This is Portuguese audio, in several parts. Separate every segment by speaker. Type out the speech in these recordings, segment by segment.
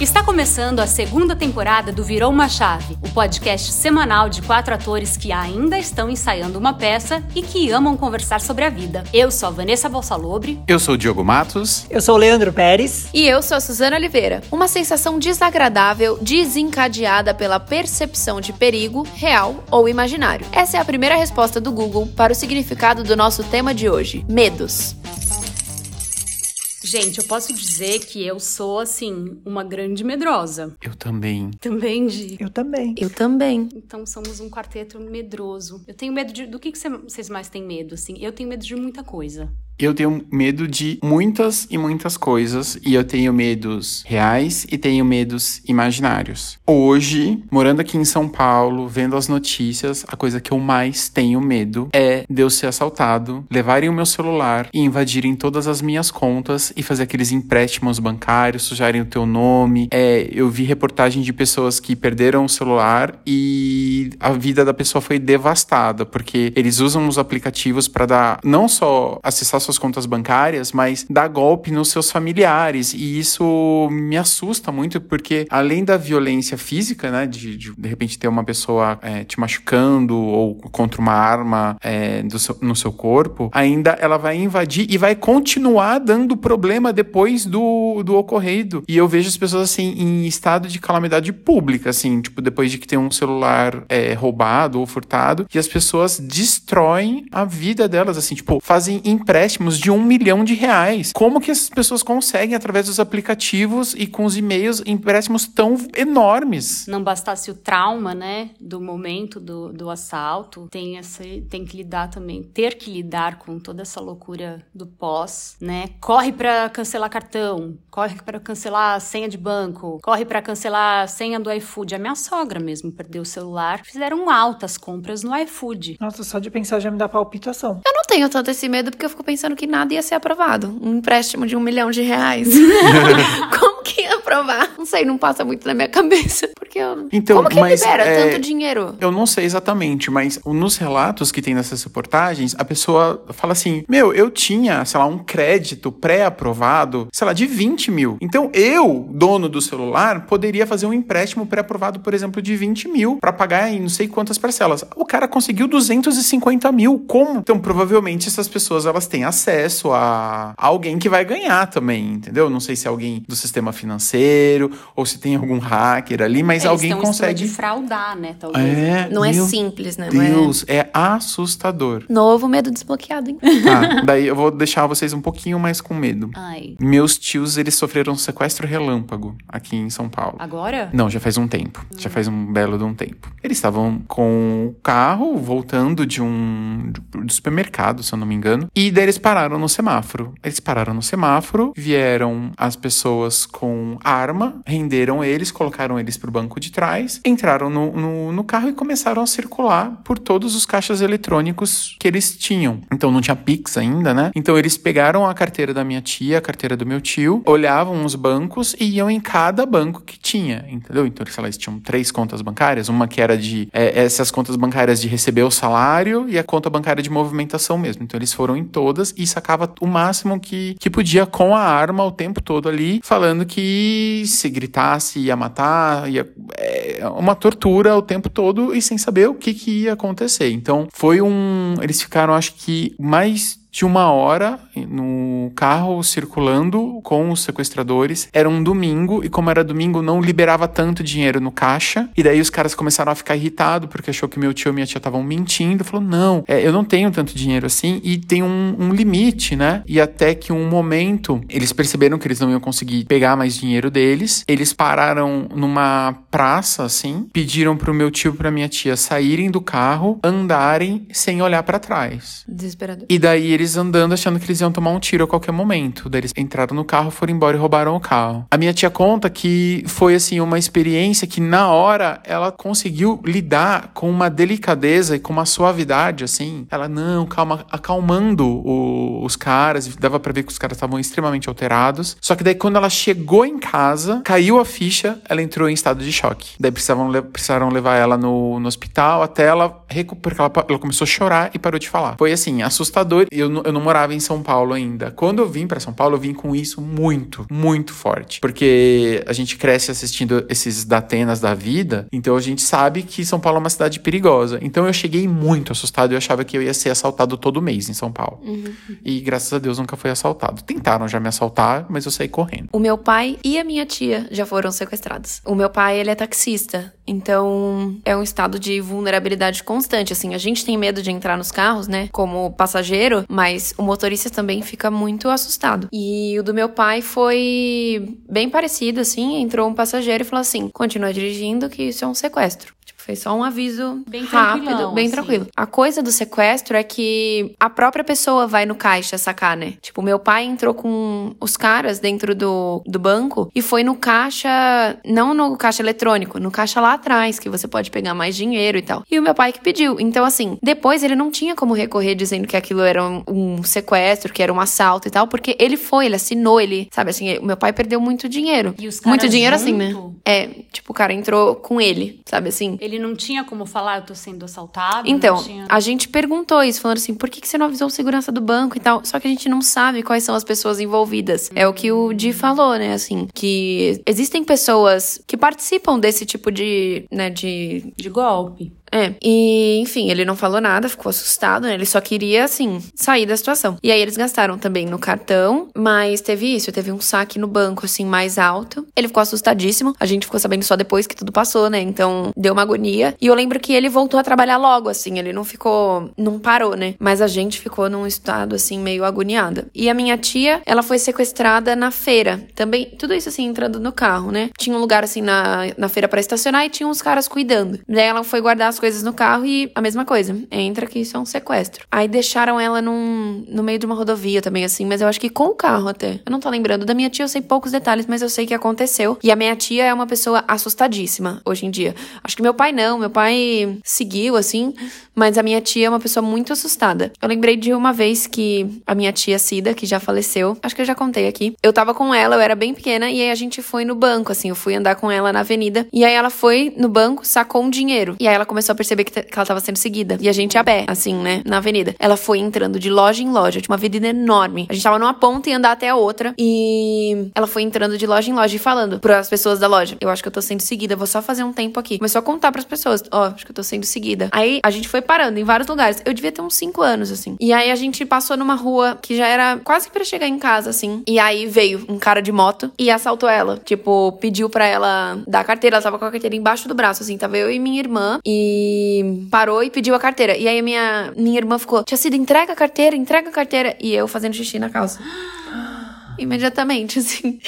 Speaker 1: Está começando a segunda temporada do Virou uma Chave, o podcast semanal de quatro atores que ainda estão ensaiando uma peça e que amam conversar sobre a vida. Eu sou a Vanessa Balsalobre.
Speaker 2: Eu sou o Diogo Matos.
Speaker 3: Eu sou o Leandro Pérez.
Speaker 4: E eu sou a Suzana Oliveira. Uma sensação desagradável desencadeada pela percepção de perigo, real ou imaginário. Essa é a primeira resposta do Google para o significado do nosso tema de hoje: medos.
Speaker 1: Gente, eu posso dizer que eu sou, assim, uma grande medrosa.
Speaker 2: Eu também.
Speaker 1: Também, Gi?
Speaker 3: Eu também.
Speaker 4: Eu também.
Speaker 1: Então somos um quarteto medroso. Eu tenho medo de. Do que, que vocês mais têm medo, assim? Eu tenho medo de muita coisa.
Speaker 2: Eu tenho medo de muitas e muitas coisas e eu tenho medos reais e tenho medos imaginários. Hoje, morando aqui em São Paulo, vendo as notícias, a coisa que eu mais tenho medo é de eu ser assaltado, levarem o meu celular e invadirem todas as minhas contas e fazer aqueles empréstimos bancários, sujarem o teu nome. É, eu vi reportagem de pessoas que perderam o celular e a vida da pessoa foi devastada porque eles usam os aplicativos para dar não só acessar suas contas bancárias, mas dar golpe nos seus familiares. E isso me assusta muito, porque além da violência física, né, de de, de repente ter uma pessoa é, te machucando ou contra uma arma é, seu, no seu corpo, ainda ela vai invadir e vai continuar dando problema depois do, do ocorrido. E eu vejo as pessoas assim em estado de calamidade pública, assim, tipo, depois de que tem um celular é, roubado ou furtado, e as pessoas destroem a vida delas, assim, tipo, fazem empréstimos empréstimos de um milhão de reais. Como que essas pessoas conseguem, através dos aplicativos e com os e-mails, empréstimos tão enormes?
Speaker 1: Não bastasse o trauma, né, do momento do, do assalto, tem, esse, tem que lidar também, ter que lidar com toda essa loucura do pós, né? Corre para cancelar cartão, corre para cancelar a senha de banco, corre para cancelar a senha do iFood. A minha sogra mesmo perdeu o celular, fizeram altas compras no iFood.
Speaker 3: Nossa, só de pensar já me dá palpitação.
Speaker 4: Eu não tenho tanto esse medo porque eu fico pensando que nada ia ser aprovado. Um empréstimo de um milhão de reais. Como que ia aprovar? Não sei, não passa muito na minha cabeça. Porque eu...
Speaker 2: Então,
Speaker 4: Como que
Speaker 2: mas,
Speaker 4: libera
Speaker 2: é,
Speaker 4: tanto dinheiro?
Speaker 2: Eu não sei exatamente, mas nos relatos que tem nessas reportagens, a pessoa fala assim: Meu, eu tinha, sei lá, um crédito pré-aprovado, sei lá, de 20 mil. Então eu, dono do celular, poderia fazer um empréstimo pré-aprovado, por exemplo, de 20 mil para pagar em não sei quantas parcelas. O cara conseguiu 250 mil. Como? Então, provavelmente essas pessoas elas têm acesso a alguém que vai ganhar também, entendeu? Não sei se é alguém do sistema financeiro ou se tem algum hacker ali, mas
Speaker 1: Eles
Speaker 2: alguém consegue.
Speaker 1: de fraudar, né, talvez.
Speaker 2: É,
Speaker 4: Não é simples, né? É-
Speaker 2: Deus, é assustador.
Speaker 4: Novo medo desbloqueado, hein?
Speaker 2: Tá, daí eu vou deixar vocês um pouquinho mais com medo.
Speaker 1: Ai.
Speaker 2: Meus tios, eles sofreram um sequestro relâmpago aqui em São Paulo.
Speaker 1: Agora?
Speaker 2: Não, já faz um tempo. Já faz um belo de um tempo. Eles estavam com o carro voltando de um do supermercado, se eu não me engano. E daí eles pararam no semáforo. Eles pararam no semáforo, vieram as pessoas com arma, renderam eles, colocaram eles pro banco de trás, entraram no, no, no carro e começaram a circular por todos os caixas eletrônicos que eles tinham. Então não tinha Pix ainda, né? Então eles pegaram a carteira da minha tia, a carteira do meu tio, olhavam os bancos e iam em cada banco que tinha, entendeu? Então, sei lá, eles tinham três contas bancárias, uma que era de é, essas contas bancárias de receber o salário e a conta bancária de movimentação mesmo. Então eles foram em todas e sacava o máximo que, que podia com a arma o tempo todo ali, falando que se gritasse ia matar, ia, é, uma tortura o tempo todo e sem saber o que, que ia acontecer. Então foi um. Eles ficaram, acho que, mais de uma hora no carro circulando com os sequestradores. Era um domingo e como era domingo não liberava tanto dinheiro no caixa. E daí os caras começaram a ficar irritados porque achou que meu tio e minha tia estavam mentindo. Falou, não, é, eu não tenho tanto dinheiro assim e tem um, um, limite, né? E até que um momento eles perceberam que eles não iam conseguir pegar mais dinheiro deles. Eles pararam numa praça assim, pediram pro meu tio e pra minha tia saírem do carro, andarem sem olhar para trás.
Speaker 4: Desesperador.
Speaker 2: E daí eles andando achando que eles iam tomar um tiro a qualquer momento. Daí eles entraram no carro, foram embora e roubaram o carro. A minha tia conta que foi assim uma experiência que na hora ela conseguiu lidar com uma delicadeza e com uma suavidade assim. Ela não, calma, acalmando o, os caras, dava para ver que os caras estavam extremamente alterados. Só que daí quando ela chegou em casa, caiu a ficha, ela entrou em estado de choque. Daí precisavam, precisaram levar ela no, no hospital até ela recuperar, ela, ela começou a chorar e parou de falar. Foi assim, assustador. Eu eu, eu não morava em São Paulo ainda. Quando eu vim para São Paulo, eu vim com isso muito, muito forte. Porque a gente cresce assistindo esses Datenas da vida, então a gente sabe que São Paulo é uma cidade perigosa. Então eu cheguei muito assustado, eu achava que eu ia ser assaltado todo mês em São Paulo.
Speaker 4: Uhum.
Speaker 2: E graças a Deus nunca fui assaltado. Tentaram já me assaltar, mas eu saí correndo.
Speaker 4: O meu pai e a minha tia já foram sequestrados. O meu pai, ele é taxista, então é um estado de vulnerabilidade constante. Assim, a gente tem medo de entrar nos carros, né, como passageiro, mas o motorista também fica muito assustado. E o do meu pai foi bem parecido, assim, entrou um passageiro e falou assim: continua dirigindo, que isso é um sequestro. Foi só um aviso
Speaker 1: Bem
Speaker 4: rápido, bem
Speaker 1: assim.
Speaker 4: tranquilo. A coisa do sequestro é que a própria pessoa vai no caixa sacar, né? Tipo, meu pai entrou com os caras dentro do, do banco e foi no caixa, não no caixa eletrônico, no caixa lá atrás, que você pode pegar mais dinheiro e tal. E o meu pai que pediu. Então, assim, depois ele não tinha como recorrer dizendo que aquilo era um, um sequestro, que era um assalto e tal, porque ele foi, ele assinou, ele, sabe assim, o meu pai perdeu muito dinheiro.
Speaker 1: E os
Speaker 4: muito dinheiro assim, né?
Speaker 1: junto?
Speaker 4: É, tipo, o cara entrou com ele, sabe assim?
Speaker 1: Ele não tinha como falar, eu tô sendo assaltado.
Speaker 4: Então,
Speaker 1: tinha...
Speaker 4: a gente perguntou isso, falando assim, por que, que você não avisou o segurança do banco e tal? Só que a gente não sabe quais são as pessoas envolvidas. É o que o Di falou, né? Assim, que existem pessoas que participam desse tipo de, né, de
Speaker 1: De golpe.
Speaker 4: É, e enfim, ele não falou nada, ficou assustado, né? Ele só queria, assim, sair da situação. E aí eles gastaram também no cartão, mas teve isso, teve um saque no banco, assim, mais alto. Ele ficou assustadíssimo, a gente ficou sabendo só depois que tudo passou, né? Então deu uma agonia. E eu lembro que ele voltou a trabalhar logo, assim, ele não ficou, não parou, né? Mas a gente ficou num estado, assim, meio agoniada. E a minha tia, ela foi sequestrada na feira, também, tudo isso, assim, entrando no carro, né? Tinha um lugar, assim, na, na feira pra estacionar e tinha uns caras cuidando. Daí ela foi guardar as coisas no carro e a mesma coisa. Entra que isso é um sequestro. Aí deixaram ela num, no meio de uma rodovia também, assim, mas eu acho que com o carro até. Eu não tô lembrando. Da minha tia eu sei poucos detalhes, mas eu sei que aconteceu. E a minha tia é uma pessoa assustadíssima hoje em dia. Acho que meu pai não. Meu pai seguiu, assim, mas a minha tia é uma pessoa muito assustada. Eu lembrei de uma vez que a minha tia Cida, que já faleceu, acho que eu já contei aqui. Eu tava com ela, eu era bem pequena, e aí a gente foi no banco, assim, eu fui andar com ela na avenida. E aí ela foi no banco, sacou um dinheiro. E aí ela começou a perceber que, que ela tava sendo seguida. E a gente a pé, assim, né, na avenida. Ela foi entrando de loja em loja, tinha uma avenida enorme. A gente tava numa ponta e andar até a outra. E ela foi entrando de loja em loja e falando pras pessoas da loja: Eu acho que eu tô sendo seguida, vou só fazer um tempo aqui. Começou a contar pras pessoas: Ó, acho que eu tô sendo seguida. Aí a gente foi parando em vários lugares. Eu devia ter uns 5 anos, assim. E aí a gente passou numa rua que já era quase pra chegar em casa, assim. E aí veio um cara de moto e assaltou ela. Tipo, pediu pra ela dar a carteira. Ela tava com a carteira embaixo do braço, assim. Tava eu e minha irmã. E parou e pediu a carteira. E aí a minha, minha irmã ficou: Tia Cida, entrega a carteira, entrega a carteira. E eu fazendo xixi na calça. Imediatamente, assim.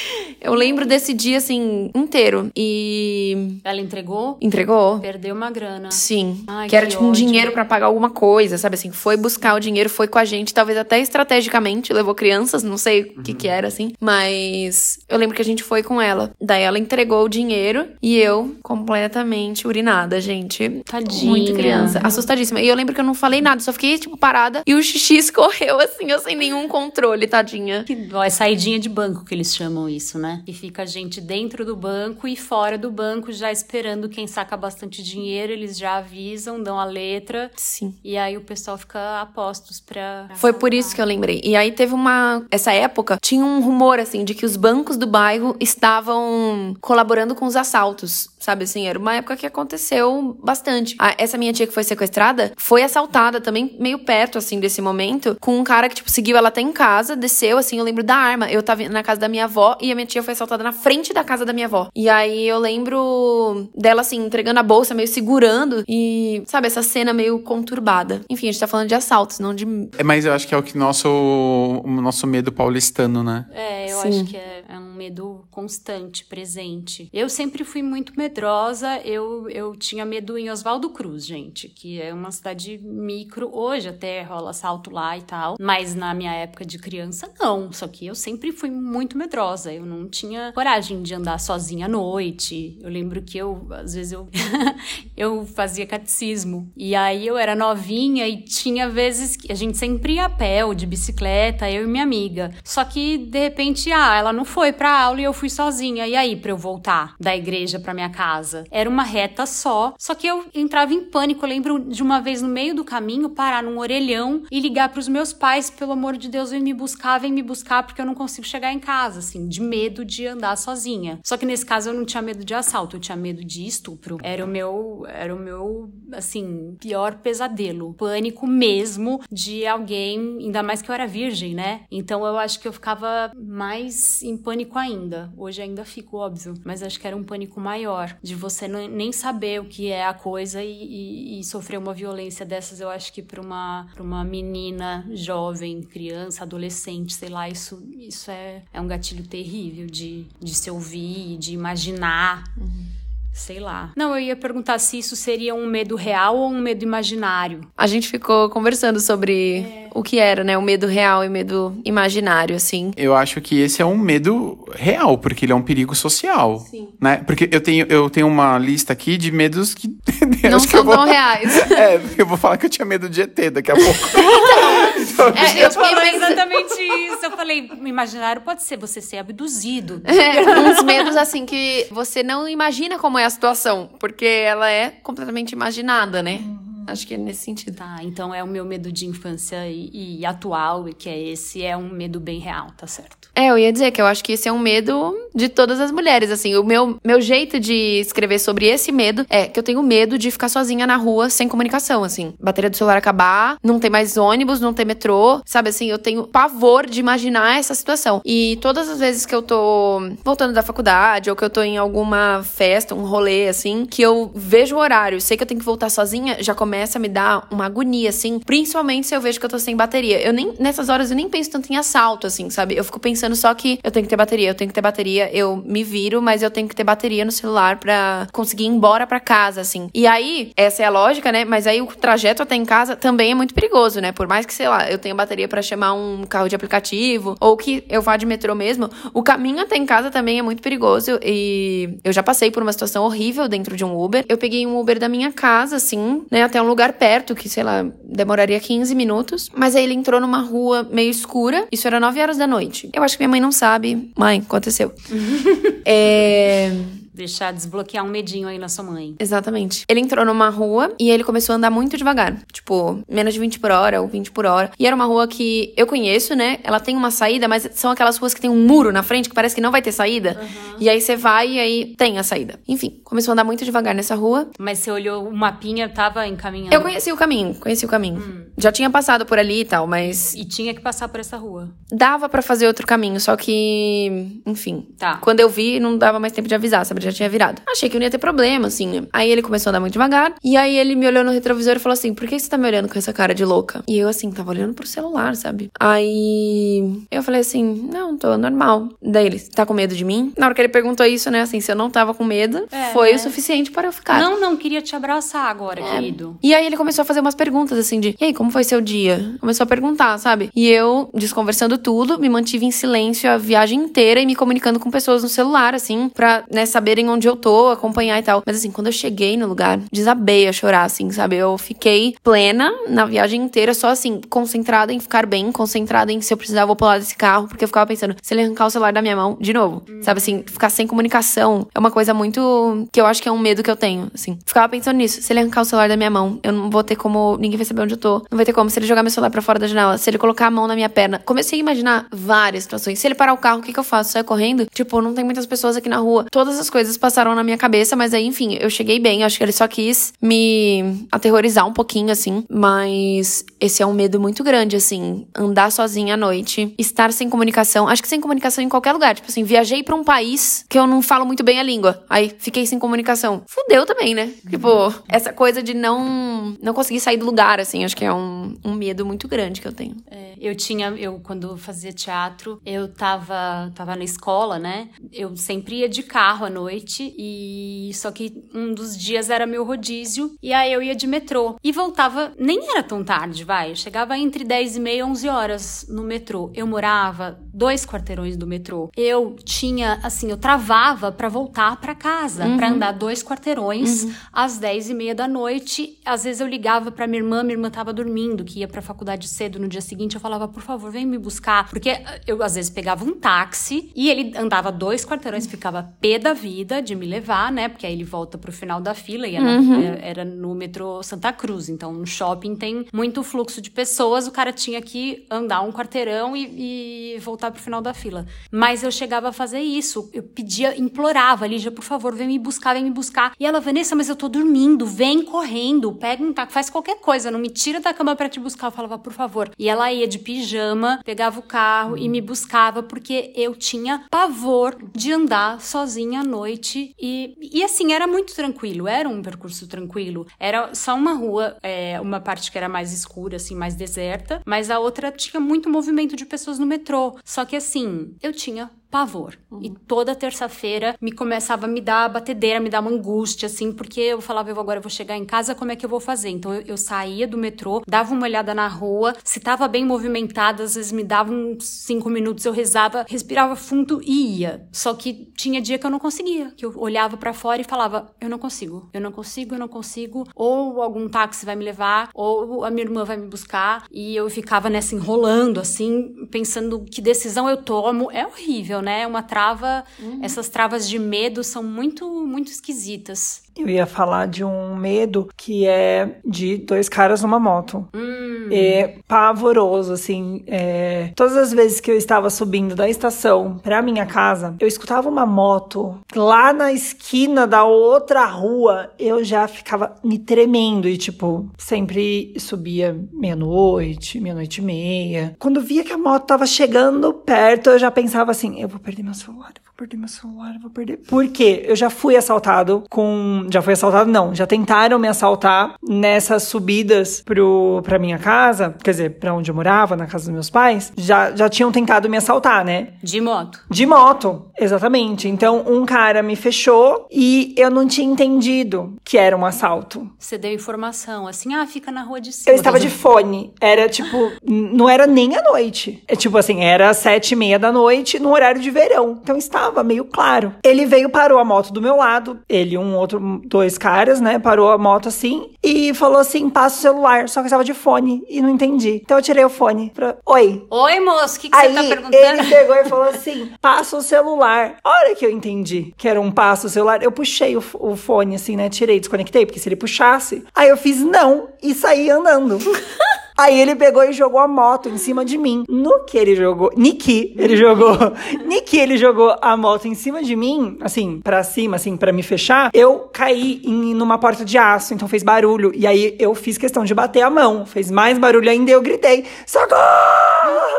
Speaker 4: Eu lembro desse dia, assim, inteiro. E.
Speaker 1: Ela entregou,
Speaker 4: Entregou?
Speaker 1: perdeu uma grana.
Speaker 4: Sim.
Speaker 1: Ai,
Speaker 4: que era
Speaker 1: que
Speaker 4: tipo um
Speaker 1: ódio.
Speaker 4: dinheiro pra pagar alguma coisa, sabe assim? Foi buscar o dinheiro, foi com a gente, talvez até estrategicamente, levou crianças, não sei o que que era assim, mas eu lembro que a gente foi com ela. Daí ela entregou o dinheiro e eu completamente urinada, gente.
Speaker 1: Tadinha.
Speaker 4: Muito criança, assustadíssima. E eu lembro que eu não falei nada, só fiquei tipo parada e o xixi escorreu assim, eu sem nenhum controle, tadinha.
Speaker 1: Que dó, é saidinha de banco que eles chamam isso, né? Que fica a gente dentro do banco e fora do banco já esperando quem saca bastante dinheiro, eles já avisam, dão a letra
Speaker 4: Sim.
Speaker 1: e aí o pessoal fica a postos pra.
Speaker 4: Foi por isso que eu lembrei. E aí teve uma. Essa época, tinha um rumor, assim, de que os bancos do bairro estavam colaborando com os assaltos. Sabe assim? Era uma época que aconteceu bastante. A- essa minha tia que foi sequestrada foi assaltada também, meio perto, assim, desse momento, com um cara que, tipo, seguiu ela até em casa, desceu, assim, eu lembro da arma. Eu tava na casa da minha avó e a minha tia foi assaltada na frente da casa da minha avó. E aí eu lembro dela, assim, entregando a bolsa, meio segurando e, sabe, essa cena meio conturbada. Enfim, a gente tá falando de assaltos, não de
Speaker 2: É, mas eu acho que é o que nosso, o nosso medo paulistano, né?
Speaker 1: É, eu
Speaker 4: Sim.
Speaker 1: acho que é, é um medo constante, presente. Eu sempre fui muito medrosa. Eu, eu tinha medo em Oswaldo Cruz, gente, que é uma cidade micro. Hoje até rola assalto lá e tal. Mas na minha época de criança, não. Só que eu sempre fui muito medrosa. Eu não tinha coragem de andar sozinha à noite. Eu lembro que eu, às vezes, eu, eu fazia catecismo. E aí eu era novinha e tinha vezes que a gente sempre ia a pé ou de bicicleta, eu e minha amiga. Só que, de repente, ah, ela não foi pra aula e eu fui sozinha. E aí, pra eu voltar da igreja pra minha casa? Era uma reta só, só que eu entrava em pânico. Eu lembro de uma vez no meio do caminho parar num orelhão e ligar pros meus pais, pelo amor de Deus, vem me buscar, vem me buscar, porque eu não consigo chegar em casa, assim, de medo de andar sozinha. Só que nesse caso eu não tinha medo de assalto, eu tinha medo de estupro. Era o meu, era o meu, assim, pior pesadelo. Pânico mesmo de alguém, ainda mais que eu era virgem, né? Então eu acho que eu ficava mais em pânico ainda. Hoje ainda fico, óbvio, mas acho que era um pânico maior de você nem saber o que é a coisa e, e, e sofrer uma violência dessas. Eu acho que para uma, uma menina jovem, criança, adolescente, sei lá, isso, isso é, é um gatilho terrível de, de se ouvir, de imaginar. Uhum. Sei lá. Não, eu ia perguntar se isso seria um medo real ou um medo imaginário.
Speaker 4: A gente ficou conversando sobre é. o que era, né? O medo real e o medo imaginário, assim.
Speaker 2: Eu acho que esse é um medo real, porque ele é um perigo social. Sim. Né? Porque eu tenho, eu tenho uma lista aqui de medos que.
Speaker 4: Não são vou... tão reais.
Speaker 2: É, eu vou falar que eu tinha medo de ET daqui a pouco.
Speaker 1: Então, é, eu falei exatamente isso. Eu falei, imaginário pode ser você ser abduzido.
Speaker 4: É, uns medos assim que você não imagina como é a situação, porque ela é completamente imaginada, né? Uhum. Acho que é nesse sentido.
Speaker 1: Tá, então é o meu medo de infância e, e atual, e que é esse, é um medo bem real, tá certo.
Speaker 4: É, eu ia dizer que eu acho que esse é um medo de todas as mulheres, assim. O meu, meu jeito de escrever sobre esse medo é que eu tenho medo de ficar sozinha na rua sem comunicação, assim. Bateria do celular acabar, não tem mais ônibus, não tem metrô, sabe assim? Eu tenho pavor de imaginar essa situação. E todas as vezes que eu tô voltando da faculdade ou que eu tô em alguma festa, um rolê, assim, que eu vejo o horário, sei que eu tenho que voltar sozinha, já começa a me dar uma agonia, assim. Principalmente se eu vejo que eu tô sem bateria. Eu nem, nessas horas, eu nem penso tanto em assalto, assim, sabe? Eu fico pensando só que eu tenho que ter bateria, eu tenho que ter bateria, eu me viro, mas eu tenho que ter bateria no celular para conseguir ir embora para casa, assim. E aí, essa é a lógica, né? Mas aí o trajeto até em casa também é muito perigoso, né? Por mais que, sei lá, eu tenha bateria para chamar um carro de aplicativo ou que eu vá de metrô mesmo, o caminho até em casa também é muito perigoso e eu já passei por uma situação horrível dentro de um Uber. Eu peguei um Uber da minha casa, assim, né, até um lugar perto, que, sei lá, demoraria 15 minutos, mas aí ele entrou numa rua meio escura, isso era 9 horas da noite. Eu acho que minha mãe não sabe. Mãe, aconteceu. é
Speaker 1: deixar desbloquear um medinho aí na sua mãe.
Speaker 4: Exatamente. Ele entrou numa rua e ele começou a andar muito devagar. Tipo, menos de 20 por hora ou 20 por hora. E era uma rua que eu conheço, né? Ela tem uma saída, mas são aquelas ruas que tem um muro na frente que parece que não vai ter saída. Uhum. E aí você vai e aí tem a saída. Enfim, começou a andar muito devagar nessa rua.
Speaker 1: Mas você olhou o mapinha, tava encaminhando?
Speaker 4: Eu conheci o caminho, conheci o caminho. Hum. Já tinha passado por ali e tal, mas.
Speaker 1: E tinha que passar por essa rua.
Speaker 4: Dava para fazer outro caminho, só que. Enfim. Tá. Quando eu vi, não dava mais tempo de avisar, sabe? Já tinha virado. Achei que não ia ter problema, assim. Aí ele começou a andar muito devagar. E aí ele me olhou no retrovisor e falou assim: Por que você tá me olhando com essa cara de louca? E eu, assim, tava olhando pro celular, sabe? Aí eu falei assim: Não, tô normal. Daí ele, tá com medo de mim? Na hora que ele perguntou isso, né, assim, se eu não tava com medo, é, foi é. o suficiente para eu ficar.
Speaker 1: Não, não, queria te abraçar agora, é. querido.
Speaker 4: E aí ele começou a fazer umas perguntas, assim, de: E aí, como foi seu dia? Começou a perguntar, sabe? E eu, desconversando tudo, me mantive em silêncio a viagem inteira e me comunicando com pessoas no celular, assim, pra, né, saberem onde eu tô, acompanhar e tal. Mas assim, quando eu cheguei no lugar, desabei a chorar, assim, sabe? Eu fiquei plena na viagem inteira, só assim, concentrada em ficar bem, concentrada em se eu precisar, vou pular desse carro, porque eu ficava pensando, se ele arrancar o celular da minha mão, de novo. Sabe assim, ficar sem comunicação é uma coisa muito. que eu acho que é um medo que eu tenho, assim. Ficava pensando nisso. Se ele arrancar o celular da minha mão, eu não vou ter como. ninguém vai saber onde eu tô. Não vai ter como. Se ele jogar meu celular pra fora da janela, se ele colocar a mão na minha perna. Comecei a imaginar várias situações. Se ele parar o carro, o que, que eu faço? Saio correndo? Tipo, não tem muitas pessoas aqui na rua. Todas as coisas passaram na minha cabeça, mas aí, enfim, eu cheguei bem. Acho que ele só quis me aterrorizar um pouquinho, assim. Mas esse é um medo muito grande, assim. Andar sozinha à noite, estar sem comunicação. Acho que sem comunicação em qualquer lugar. Tipo assim, viajei para um país que eu não falo muito bem a língua. Aí fiquei sem comunicação. Fudeu também, né? Tipo, essa coisa de não, não conseguir sair do lugar, assim. Acho que é um, um medo muito grande que eu tenho.
Speaker 1: É, eu tinha, eu quando fazia teatro, eu tava, tava na escola, né? Eu sempre ia de carro à noite e só que um dos dias era meu rodízio e aí eu ia de metrô e voltava, nem era tão tarde, vai, eu chegava entre 10 e meia, 11 horas no metrô. Eu morava dois quarteirões do metrô. Eu tinha, assim, eu travava para voltar para casa, uhum. para andar dois quarteirões uhum. às dez e meia da noite. Às vezes eu ligava para minha irmã, minha irmã tava dormindo, que ia pra faculdade cedo no dia seguinte. Eu falava, por favor, vem me buscar. Porque eu, às vezes, pegava um táxi e ele andava dois quarteirões, ficava pé da vida de me levar, né? Porque aí ele volta pro final da fila e era, uhum. era, era no metrô Santa Cruz. Então, no shopping tem muito fluxo de pessoas, o cara tinha que andar um quarteirão e, e voltar pro final da fila. Mas eu chegava a fazer isso. Eu pedia, implorava, Lígia, por favor, vem me buscar, vem me buscar. E ela, Vanessa, mas eu tô dormindo, vem correndo, pega um táxi, faz qualquer coisa, não me tira da cama para te buscar. Eu falava, por favor. E ela ia de pijama, pegava o carro e me buscava, porque eu tinha pavor de andar sozinha à noite. E, e assim, era muito tranquilo, era um percurso tranquilo. Era só uma rua, é, uma parte que era mais escura, assim, mais deserta, mas a outra tinha muito movimento de pessoas no metrô. Só que assim, eu tinha pavor. Uhum. E toda terça-feira me começava a me dar batedeira, me dar uma angústia, assim, porque eu falava, eu agora eu vou chegar em casa, como é que eu vou fazer? Então eu, eu saía do metrô, dava uma olhada na rua, se tava bem movimentada, às vezes me dava uns cinco minutos, eu rezava, respirava fundo e ia. Só que tinha dia que eu não conseguia, que eu olhava para fora e falava, eu não consigo, eu não consigo, eu não consigo, ou algum táxi vai me levar, ou a minha irmã vai me buscar, e eu ficava nessa enrolando, assim, pensando que decisão eu tomo. É horrível, né? Uma trava, uhum. essas travas de medo são muito, muito esquisitas.
Speaker 3: Eu ia falar de um medo que é de dois caras numa moto. Hum. É pavoroso, assim. É... Todas as vezes que eu estava subindo da estação pra minha casa, eu escutava uma moto lá na esquina da outra rua, eu já ficava me tremendo e, tipo, sempre subia meia-noite, meia-noite e meia. Quando via que a moto tava chegando perto, eu já pensava assim: eu vou perder meu celular, eu vou perder meu celular, eu vou perder. Por quê? Eu já fui assaltado com já fui assaltado, não. Já tentaram me assaltar nessas subidas pro, pra minha casa, quer dizer, pra onde eu morava, na casa dos meus pais. Já, já tinham tentado me assaltar, né?
Speaker 1: De moto.
Speaker 3: De moto, exatamente. Então, um cara me fechou e eu não tinha entendido que era um assalto.
Speaker 1: Você deu informação, assim, ah, fica na rua de cima.
Speaker 3: Eu estava de fone. Era tipo, não era nem a noite. É tipo assim, era sete e meia da noite, no horário de verão. Então estava meio claro. Ele veio, parou a moto do meu lado. Ele, um outro dois caras, né? Parou a moto assim e falou assim: passa o celular. Só que eu estava de fone e não entendi. Então eu tirei o fone pra. Oi.
Speaker 1: Oi, moço, o que, que você tá perguntando?
Speaker 3: Ele pegou e falou assim: passa o celular. A hora que eu entendi que era um passo o celular, eu puxei o, o fone assim, né? Tirei, desconectei, porque se ele puxasse. Aí eu fiz não e saí andando. Aí ele pegou e jogou a moto em cima de mim. No que ele jogou. Niki, ele jogou. Niki, ele jogou a moto em cima de mim, assim, para cima, assim, para me fechar. Eu caí em, numa porta de aço, então fez barulho. E aí eu fiz questão de bater a mão. Fez mais barulho ainda e eu gritei: Socorro!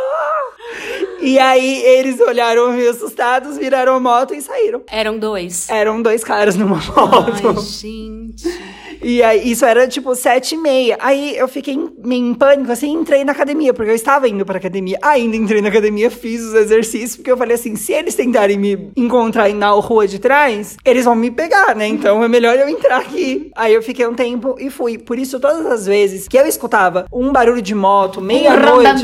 Speaker 3: E aí eles olharam meio assustados, viraram a moto e saíram.
Speaker 1: Eram dois.
Speaker 3: Eram dois caras numa moto.
Speaker 1: Ai, gente.
Speaker 3: E aí, isso era tipo sete e meia. Aí eu fiquei em, em pânico, assim, entrei na academia, porque eu estava indo pra academia. Ainda entrei na academia, fiz os exercícios, porque eu falei assim: se eles tentarem me encontrar na rua de trás, eles vão me pegar, né? Então é melhor eu entrar aqui. Aí eu fiquei um tempo e fui. Por isso, todas as vezes que eu escutava um barulho de moto, meia-noite,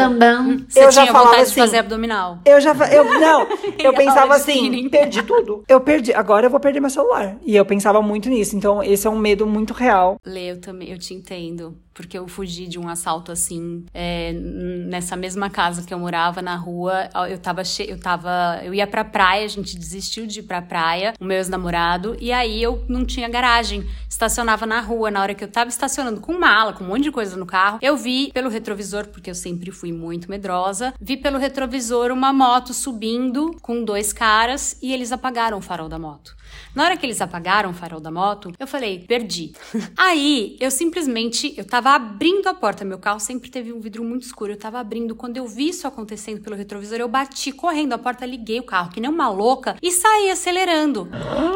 Speaker 1: eu já falava assim. De fazer abdominal.
Speaker 3: Eu já. Eu, não, eu pensava assim: perdi tudo. Eu perdi. Agora eu vou perder meu celular. E eu pensava muito nisso. Então, esse é um medo muito real real.
Speaker 1: Lê, eu também, eu te entendo. Porque eu fugi de um assalto assim, é, nessa mesma casa que eu morava, na rua. Eu tava, eu tava. Eu ia pra praia, a gente desistiu de ir pra praia, o meu ex-namorado, e aí eu não tinha garagem. Estacionava na rua. Na hora que eu tava estacionando com mala, com um monte de coisa no carro, eu vi pelo retrovisor, porque eu sempre fui muito medrosa, vi pelo retrovisor uma moto subindo com dois caras e eles apagaram o farol da moto. Na hora que eles apagaram o farol da moto, eu falei, perdi. Aí, eu simplesmente, eu tava abrindo a porta, meu carro sempre teve um vidro muito escuro, eu tava abrindo, quando eu vi isso acontecendo pelo retrovisor, eu bati correndo a porta, liguei o carro, que nem uma louca, e saí acelerando.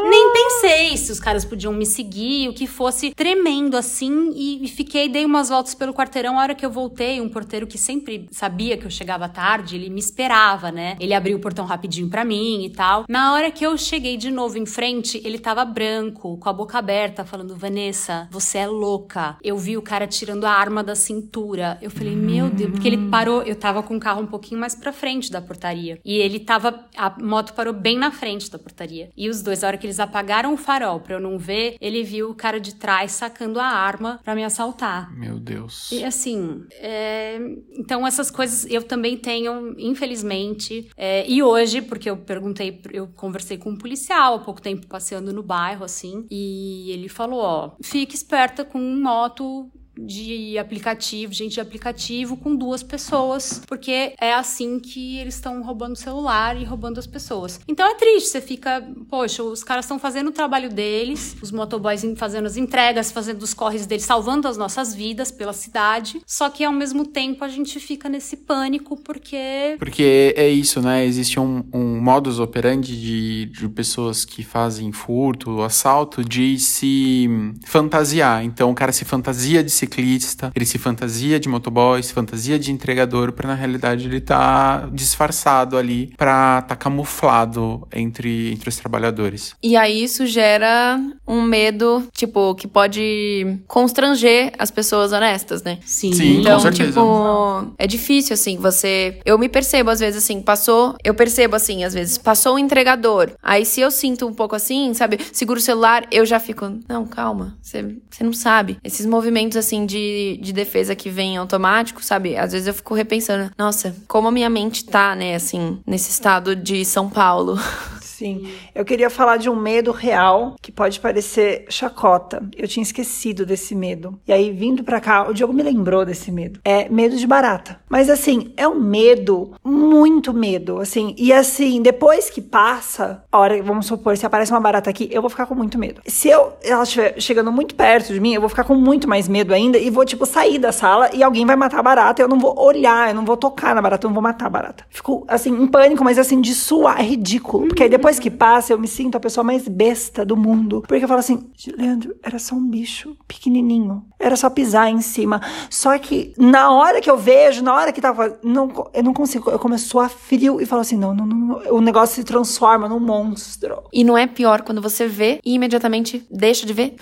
Speaker 1: Nem pensei se os caras podiam me seguir, o que fosse, tremendo assim, e, fiquei, dei umas voltas pelo quarteirão, a hora que eu voltei, um porteiro que sempre sabia que eu chegava tarde, ele me esperava, né? Ele abriu o portão rapidinho para mim e tal. Na hora que eu cheguei de novo em frente, frente, ele tava branco, com a boca aberta, falando: Vanessa, você é louca. Eu vi o cara tirando a arma da cintura. Eu falei, meu Deus, porque ele parou, eu tava com o carro um pouquinho mais pra frente da portaria. E ele tava, a moto parou bem na frente da portaria. E os dois, a hora que eles apagaram o farol pra eu não ver, ele viu o cara de trás sacando a arma pra me assaltar.
Speaker 2: Meu Deus.
Speaker 1: E assim, é, então essas coisas eu também tenho, infelizmente. É, e hoje, porque eu perguntei, eu conversei com um policial há pouco tempo passeando no bairro, assim, e ele falou: ó, fique esperta com moto de aplicativo, gente de aplicativo com duas pessoas, porque é assim que eles estão roubando o celular e roubando as pessoas. Então é triste, você fica, poxa, os caras estão fazendo o trabalho deles, os motoboys fazendo as entregas, fazendo os corres deles, salvando as nossas vidas pela cidade, só que ao mesmo tempo a gente fica nesse pânico porque...
Speaker 2: Porque é isso, né? Existe um, um modus operandi de, de pessoas que fazem furto, assalto, de se fantasiar. Então o cara se fantasia de ciclista, ele se fantasia de motoboy, se fantasia de entregador, para na realidade ele tá disfarçado ali para tá camuflado entre, entre os trabalhadores.
Speaker 4: E aí isso gera um medo, tipo, que pode constranger as pessoas honestas, né?
Speaker 1: Sim,
Speaker 2: Sim,
Speaker 4: Então,
Speaker 2: com certeza.
Speaker 4: tipo, é difícil, assim, você. Eu me percebo, às vezes, assim, passou. Eu percebo, assim, às vezes, passou um entregador. Aí, se eu sinto um pouco assim, sabe, seguro o celular, eu já fico. Não, calma, você, você não sabe. Esses movimentos, assim, de, de defesa que vem automático, sabe? Às vezes eu fico repensando, nossa, como a minha mente tá, né, assim, nesse estado de São Paulo.
Speaker 3: Sim. Eu queria falar de um medo real que pode parecer chacota. Eu tinha esquecido desse medo. E aí, vindo pra cá, o Diogo me lembrou desse medo. É medo de barata. Mas assim, é um medo, muito medo. Assim, e assim, depois que passa, a hora, vamos supor, se aparece uma barata aqui, eu vou ficar com muito medo. Se eu, ela estiver chegando muito perto de mim, eu vou ficar com muito mais medo ainda e vou, tipo, sair da sala e alguém vai matar a barata. Eu não vou olhar, eu não vou tocar na barata, eu não vou matar a barata. Fico, assim, em pânico, mas assim, de suar, é ridículo. Porque aí depois que passa, eu me sinto a pessoa mais besta do mundo. Porque eu falo assim, Leandro, era só um bicho pequenininho. Era só pisar em cima. Só que na hora que eu vejo, na hora que tava. Não, eu não consigo. Eu começo a frio e falo assim: não, não, não, não. O negócio se transforma num monstro.
Speaker 4: E não é pior quando você vê e imediatamente deixa de ver?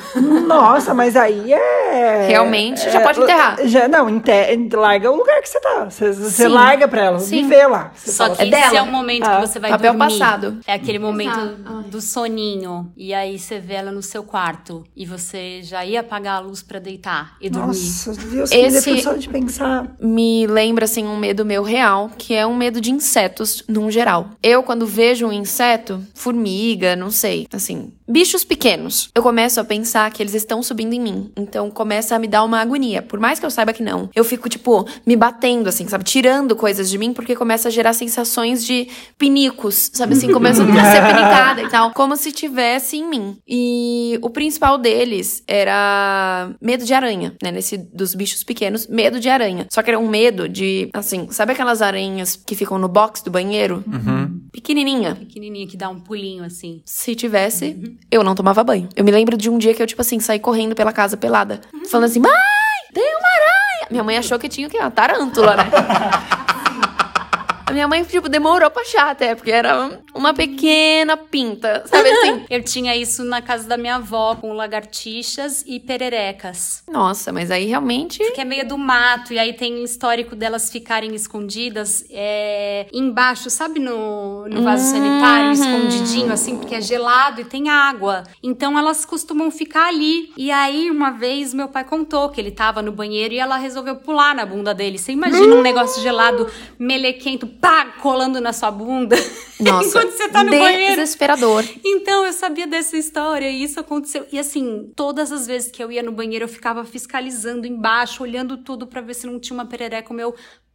Speaker 3: Nossa, mas aí é.
Speaker 4: Realmente, já pode enterrar.
Speaker 3: Já, não, enter, larga o lugar que você tá. Você, larga pra ela.
Speaker 4: Sim.
Speaker 3: Viver lá. Você
Speaker 1: Só
Speaker 3: fala
Speaker 1: que
Speaker 3: assim,
Speaker 1: esse
Speaker 4: dela.
Speaker 1: é o momento
Speaker 3: Ah,
Speaker 1: que você vai
Speaker 4: papel
Speaker 1: dormir.
Speaker 4: passado.
Speaker 1: É aquele momento
Speaker 4: Exato.
Speaker 1: do soninho. E aí você vê ela no seu quarto. E você já ia apagar a luz pra deitar e dormir.
Speaker 3: Nossa, Deus,
Speaker 4: Esse-
Speaker 3: me só de pensar.
Speaker 4: me lembra assim um medo meu real, que é um medo de insetos num geral. Eu quando vejo um inseto, formiga, não sei, assim, bichos pequenos, eu começo a pensar que eles estão subindo em mim. Então começa a me dar uma agonia, por mais que eu saiba que não. Eu fico tipo me batendo assim, sabe, tirando coisas de mim porque começa a gerar sensações de pinicos, sabe assim, começa a ser pinicada e tal, como se tivesse em mim. E o principal deles era medo de aranha, né, nesse dos bichos pequenos, medo de aranha. Só que era um medo de, assim, sabe aquelas aranhas que ficam no box do banheiro? Pequenininha.
Speaker 1: Pequenininha que dá um pulinho assim.
Speaker 4: Se tivesse, eu não tomava banho. Eu me lembro de um dia que eu, tipo assim, saí correndo pela casa pelada. Falando assim, mãe, tem uma aranha! Minha mãe achou que tinha o quê? Uma tarântula, né? A minha mãe, tipo, demorou pra achar até, porque era uma pequena pinta, sabe assim?
Speaker 1: Eu tinha isso na casa da minha avó, com lagartixas e pererecas.
Speaker 4: Nossa, mas aí realmente.
Speaker 1: Que é meio do mato, e aí tem histórico delas ficarem escondidas é, embaixo, sabe, no, no vaso sanitário, escondidinho, assim, porque é gelado e tem água. Então elas costumam ficar ali. E aí, uma vez, meu pai contou que ele tava no banheiro e ela resolveu pular na bunda dele. Você imagina um negócio gelado, melequento, pá, colando na sua bunda.
Speaker 4: Nossa,
Speaker 1: Enquanto você tá no banheiro.
Speaker 4: desesperador.
Speaker 1: Então, eu sabia dessa história e isso aconteceu. E assim, todas as vezes que eu ia no banheiro, eu ficava fiscalizando embaixo, olhando tudo pra ver se não tinha uma perereca. O meu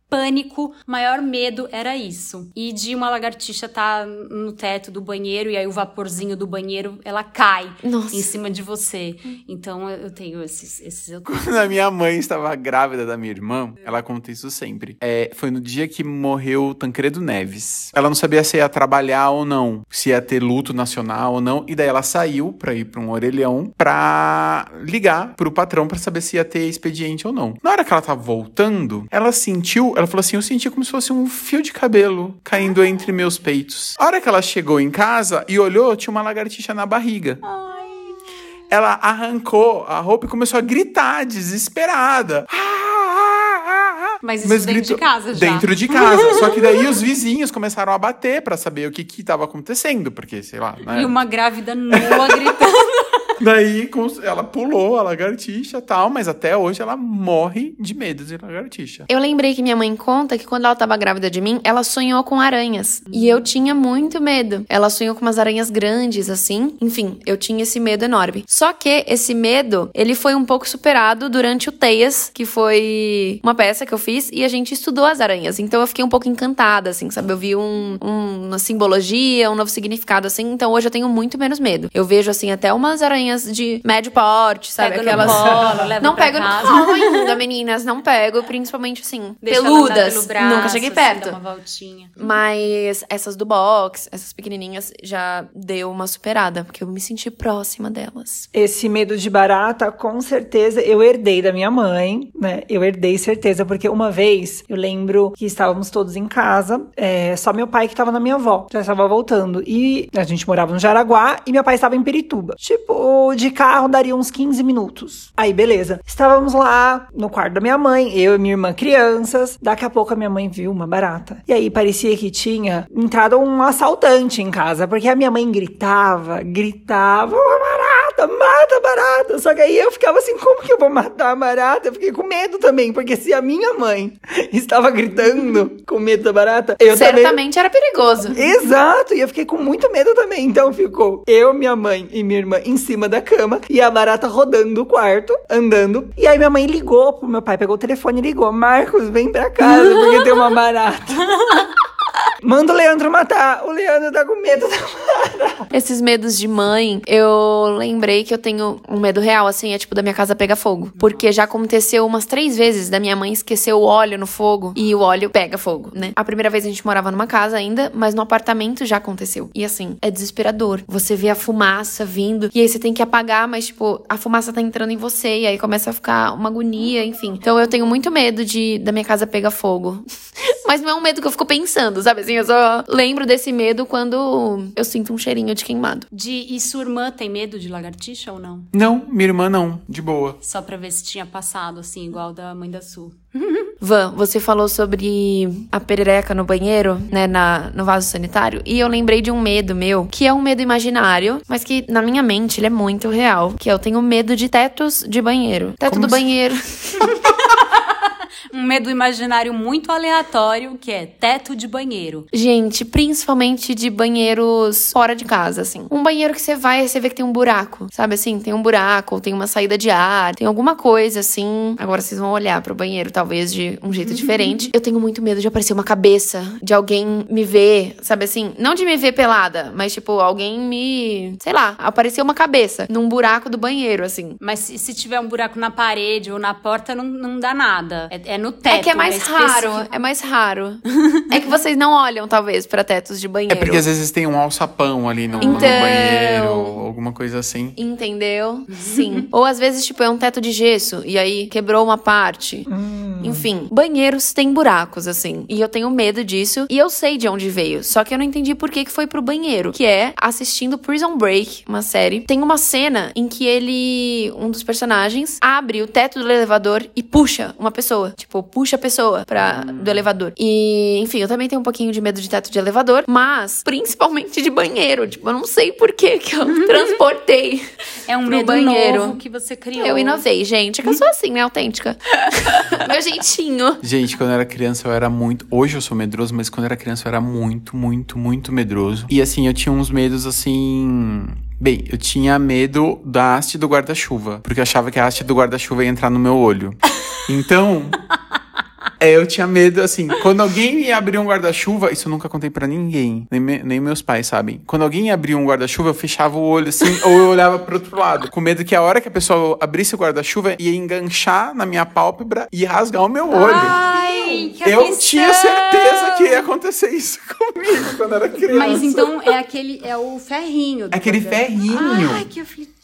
Speaker 1: pânico, maior medo era isso. E de uma lagartixa tá no teto do banheiro e aí o vaporzinho do banheiro, ela cai
Speaker 4: Nossa.
Speaker 1: em cima de você. Então, eu tenho esses... esses eu...
Speaker 2: Quando a minha mãe estava grávida da minha irmã, ela conta isso sempre. É, foi no dia que morreu Tancredo Neves. Ela não sabia se ia trabalhar ou não, se ia ter luto nacional ou não. E daí ela saiu pra ir pra um orelhão pra ligar pro patrão pra saber se ia ter expediente ou não. Na hora que ela tava voltando, ela sentiu, ela falou assim: eu senti como se fosse um fio de cabelo caindo entre meus peitos. A hora que ela chegou em casa e olhou, tinha uma lagartixa na barriga. ela arrancou a roupa e começou a gritar, desesperada. Ah, ah, ah.
Speaker 1: Mas isso dentro
Speaker 2: gritou-
Speaker 1: de casa já.
Speaker 2: Dentro de casa. Só que daí os vizinhos começaram a bater pra saber o que que tava acontecendo, porque, sei lá, né?
Speaker 1: E uma grávida nua gritando.
Speaker 2: Daí ela pulou a lagartixa tal, mas até hoje ela morre de medo de lagartixa.
Speaker 4: Eu lembrei que minha mãe conta que quando ela tava grávida de mim, ela sonhou com aranhas. E eu tinha muito medo. Ela sonhou com umas aranhas grandes, assim. Enfim, eu tinha esse medo enorme. Só que esse medo, ele foi um pouco superado durante o Teias, que foi uma peça que eu fiz, e a gente estudou as aranhas. Então eu fiquei um pouco encantada, assim, sabe? Eu vi um, um- uma simbologia, um novo significado, assim. Então hoje eu tenho muito menos medo. Eu vejo, assim, até umas aranhas de médio porte, sabe?
Speaker 1: Pega no
Speaker 4: Aquelas.
Speaker 1: colo, leva
Speaker 4: não pego
Speaker 1: casa.
Speaker 4: no colo ainda, meninas. Não pego, principalmente assim.
Speaker 1: Deixa
Speaker 4: peludas.
Speaker 1: pelo braço,
Speaker 4: Nunca cheguei
Speaker 1: assim,
Speaker 4: perto.
Speaker 1: dá uma voltinha.
Speaker 4: Mas essas do box, essas pequenininhas, já deu uma superada, porque eu me senti próxima delas.
Speaker 3: Esse medo de barata, com certeza, eu herdei da minha mãe, né? Eu herdei certeza, porque uma vez eu lembro que estávamos todos em casa, é, só meu pai que estava na minha avó, já estava voltando. E a gente morava no Jaraguá e meu pai estava em Pirituba. Tipo, de carro daria uns 15 minutos. Aí, beleza. Estávamos lá no quarto da minha mãe, eu e minha irmã crianças. Daqui a pouco a minha mãe viu uma barata. E aí parecia que tinha entrado um assaltante em casa, porque a minha mãe gritava, gritava, uma barata, mata a barata. Só que aí eu ficava assim, como que eu vou matar a barata? Eu fiquei com medo também, porque se a minha mãe estava gritando com medo da barata, eu também...
Speaker 4: Certamente era perigoso.
Speaker 3: Exato, e eu fiquei com muito medo também. Então ficou eu, minha mãe e minha irmã em cima da cama e a barata rodando o quarto, andando. E aí minha mãe ligou pro meu pai, pegou o telefone e ligou: Marcos, vem pra casa porque tem uma barata. Manda o Leandro matar. O Leandro tá com medo da barata.
Speaker 4: Esses medos de mãe, eu lembrei que eu tenho um medo real, assim, é tipo da minha casa pegar fogo. Porque já aconteceu umas três vezes da minha mãe esquecer o óleo no fogo e o óleo pega fogo, né? A primeira vez a gente morava numa casa ainda, mas no apartamento já aconteceu. E assim, é desesperador. Você vê a fumaça vindo e aí você tem que apagar, mas tipo, a fumaça tá entrando em você e aí começa a ficar uma agonia, enfim. Então eu tenho muito medo de da minha casa pegar fogo. Mas não é um medo que eu fico pensando, sabe? Assim, eu só lembro desse medo quando eu sinto um cheirinho de queimado.
Speaker 1: De, e sua irmã tem medo de lagartixa ou não?
Speaker 2: Não, minha irmã não, de boa.
Speaker 1: Só pra ver se tinha passado, assim, igual da mãe da Su.
Speaker 4: Van, você falou sobre a perereca no banheiro, né, na, no vaso sanitário, e eu lembrei de um medo meu, que é um medo imaginário, mas que na minha mente ele é muito real, que eu tenho medo de tetos de banheiro. Teto
Speaker 2: Como
Speaker 4: do
Speaker 2: assim?
Speaker 4: banheiro.
Speaker 1: Um medo imaginário muito aleatório, que é teto de banheiro.
Speaker 4: Gente, principalmente de banheiros fora de casa, assim. Um banheiro que você vai e você vê que tem um buraco, sabe assim? Tem um buraco, tem uma saída de ar, tem alguma coisa assim. Agora vocês vão olhar pro banheiro, talvez de um jeito diferente. Eu tenho muito medo de aparecer uma cabeça, de alguém me ver, sabe assim? Não de me ver pelada, mas tipo, alguém me. Sei lá, aparecer uma cabeça num buraco do banheiro, assim.
Speaker 1: Mas se, se tiver um buraco na parede ou na porta, não, não dá nada. É, é no teto.
Speaker 4: é que é mais
Speaker 1: específico.
Speaker 4: raro, é mais raro. é que vocês não olham, talvez, pra tetos de banheiro.
Speaker 2: É porque às vezes tem um alçapão ali no, no
Speaker 4: Então.
Speaker 2: banheiro, ou alguma coisa assim.
Speaker 4: Entendeu? Sim. Ou às vezes, tipo, é um teto de gesso e aí quebrou uma parte. Enfim, banheiros têm buracos, assim. E eu tenho medo disso. E eu sei de onde veio. Só que eu não entendi por que, que foi pro banheiro. Que é assistindo Prison Break, uma série. Tem uma cena em que ele, um dos personagens, abre o teto do elevador e puxa uma pessoa. Tipo, puxa a pessoa pra, do elevador. E, enfim, eu também tenho um pouquinho de medo de teto de elevador, mas principalmente de banheiro. Tipo, eu não sei por que que eu transportei.
Speaker 1: É um
Speaker 4: pro
Speaker 1: medo
Speaker 4: banheiro.
Speaker 1: novo que você criou.
Speaker 4: Eu inovei, gente. É que eu sou assim, né? Autêntica. Meu jeitinho.
Speaker 2: Gente, quando eu era criança eu era muito. Hoje eu sou medroso, mas quando eu era criança eu era muito, muito, muito medroso. E assim, eu tinha uns medos assim. Bem, eu tinha medo da haste do guarda-chuva, porque eu achava que a haste do guarda-chuva ia entrar no meu olho. Então. É, eu tinha medo, assim, quando alguém ia abrir um guarda-chuva, isso eu nunca contei pra ninguém, nem, me- nem meus pais sabem. Quando alguém ia abrir um guarda-chuva, eu fechava o olho assim, ou eu olhava pro outro lado, com medo que a hora que a pessoa abrisse o guarda-chuva, ia enganchar na minha pálpebra e rasgar o meu olho.
Speaker 1: Ai, que
Speaker 2: eu
Speaker 1: aflição!
Speaker 2: tinha certeza que ia acontecer isso comigo quando era criança.
Speaker 1: Mas então é aquele. É o ferrinho. do
Speaker 2: Aquele ferrinho.
Speaker 1: Ai, que aflitivo.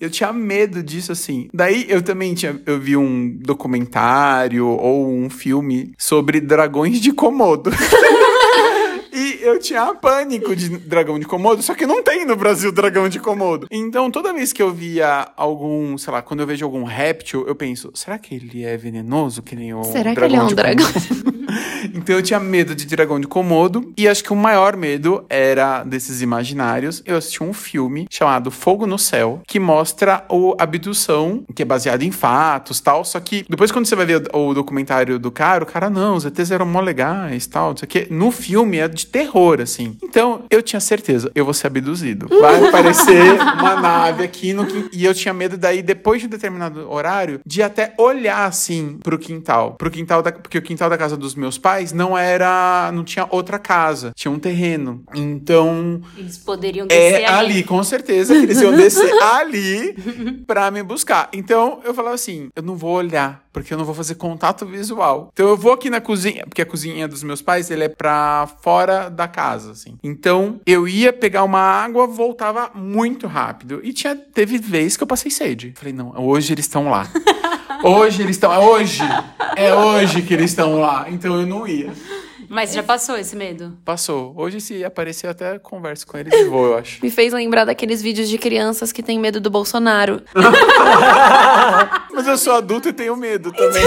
Speaker 2: Eu tinha medo disso, assim. Daí eu também tinha. Eu vi um documentário ou um filme sobre dragões de Komodo. e eu tinha pânico de dragão de Komodo, só que não tem no Brasil dragão de Komodo. Então, toda vez que eu via algum, sei lá, quando eu vejo algum réptil, eu penso, será que ele é venenoso que nem o
Speaker 4: Será que
Speaker 2: dragão
Speaker 4: ele é um
Speaker 2: de
Speaker 4: dragão?
Speaker 2: Então eu tinha medo de dragão de Komodo. E acho que o maior medo era desses imaginários. Eu assisti um filme chamado Fogo no Céu, que mostra a abdução, que é baseado em fatos tal. Só que depois, quando você vai ver o, documentário do cara, o cara, não, os ETs eram mó legais tal. Não sei o quê. No filme é de terror, assim. Então eu tinha certeza, eu vou ser abduzido. Vai aparecer uma nave aqui no E eu tinha medo daí, depois de um determinado horário, de até olhar assim pro quintal. Pro quintal da. Porque o quintal da casa dos meus pais não era. não tinha outra casa. Tinha um terreno. Então.
Speaker 1: Eles poderiam descer
Speaker 2: É ali, com certeza, que eles iam descer ali pra me buscar. Então eu falava assim: eu não vou olhar, porque eu não vou fazer contato visual. Então eu vou aqui na cozinha, porque a cozinha dos meus pais ele é pra fora da casa, assim. Então eu ia pegar uma água, voltava muito rápido. E tinha, teve vez que eu passei sede. Falei, não, hoje eles estão lá. Hoje eles estão, é hoje. É hoje que eles estão lá. Então eu não ia.
Speaker 1: Mas já passou esse medo?
Speaker 2: Passou. Hoje, se aparecer, eu até converso com eles e vou, eu acho.
Speaker 4: Me fez lembrar daqueles vídeos de crianças que têm medo do Bolsonaro.
Speaker 2: Mas eu sou adulto e tenho medo também.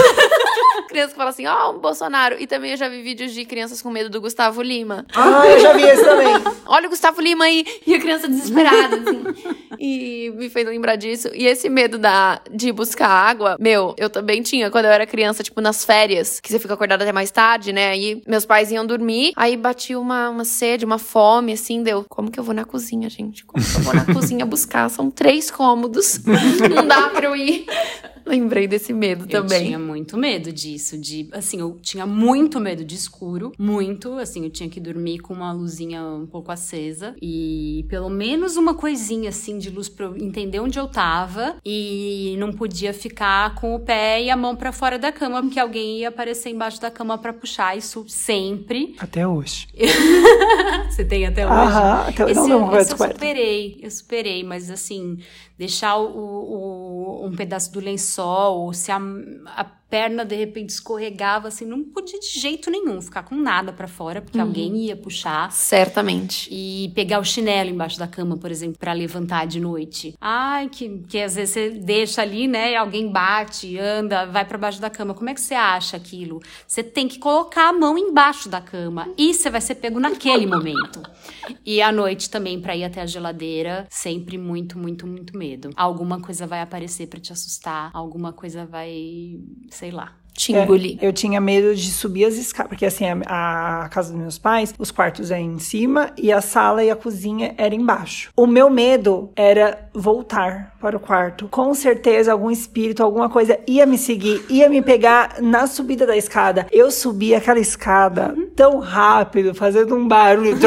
Speaker 4: Criança que fala assim, ó, um Bolsonaro. E também eu já vi vídeos de crianças com medo do Gustavo Lima.
Speaker 3: Ah, eu já vi esse também.
Speaker 4: Olha o Gustavo Lima aí. E a criança desesperada, assim. E me fez lembrar disso. E esse medo da, de buscar água, meu, eu também tinha quando eu era criança, tipo, nas férias, que você fica acordado até mais tarde, né? Aí meus pais iam dormir, aí batia uma, uma sede, uma fome, assim, deu. Como que eu vou na cozinha, gente? Como que eu vou na cozinha buscar? São três cômodos. Não dá pra eu ir. Lembrei desse medo
Speaker 1: Eu
Speaker 4: também.
Speaker 1: tinha muito medo disso, de assim, eu tinha muito medo de escuro, muito, assim, eu tinha que dormir com uma luzinha um pouco acesa e pelo menos uma coisinha assim de luz pra eu entender onde eu tava e não podia ficar com o pé e a mão pra fora da cama, porque alguém ia aparecer embaixo da cama pra puxar isso sempre.
Speaker 3: Até hoje.
Speaker 1: Você tem até hoje?
Speaker 3: Aham, até hoje.
Speaker 1: Esse,
Speaker 3: Não, não,
Speaker 1: esse eu superei, eu superei, mas assim, deixar o, o- um pedaço do lençol, ou se a, a perna de repente escorregava, assim, não podia de jeito nenhum ficar com nada pra fora,
Speaker 3: Uhum.
Speaker 1: porque alguém ia puxar.
Speaker 4: Certamente.
Speaker 1: E pegar o chinelo embaixo da cama, por exemplo, pra levantar de noite. Ai, que, que às vezes você deixa ali, né? E alguém bate, anda, vai pra baixo da cama. Como é que você acha aquilo? Você tem que colocar a mão embaixo da cama e você vai ser pego naquele momento. E à noite também, pra ir até a geladeira, sempre muito, muito, muito medo. Alguma coisa vai aparecer pra te assustar, alguma coisa vai, sei lá.
Speaker 4: Te
Speaker 3: É,
Speaker 4: engoli.
Speaker 3: eu tinha medo de subir as escadas, porque assim, a, a casa dos meus pais, os quartos é em cima e a sala e a cozinha era embaixo. O meu medo era voltar para o quarto. Com certeza, algum espírito, alguma coisa ia me seguir, ia me pegar na subida da escada. Eu subi aquela escada tão rápido, fazendo um barulho.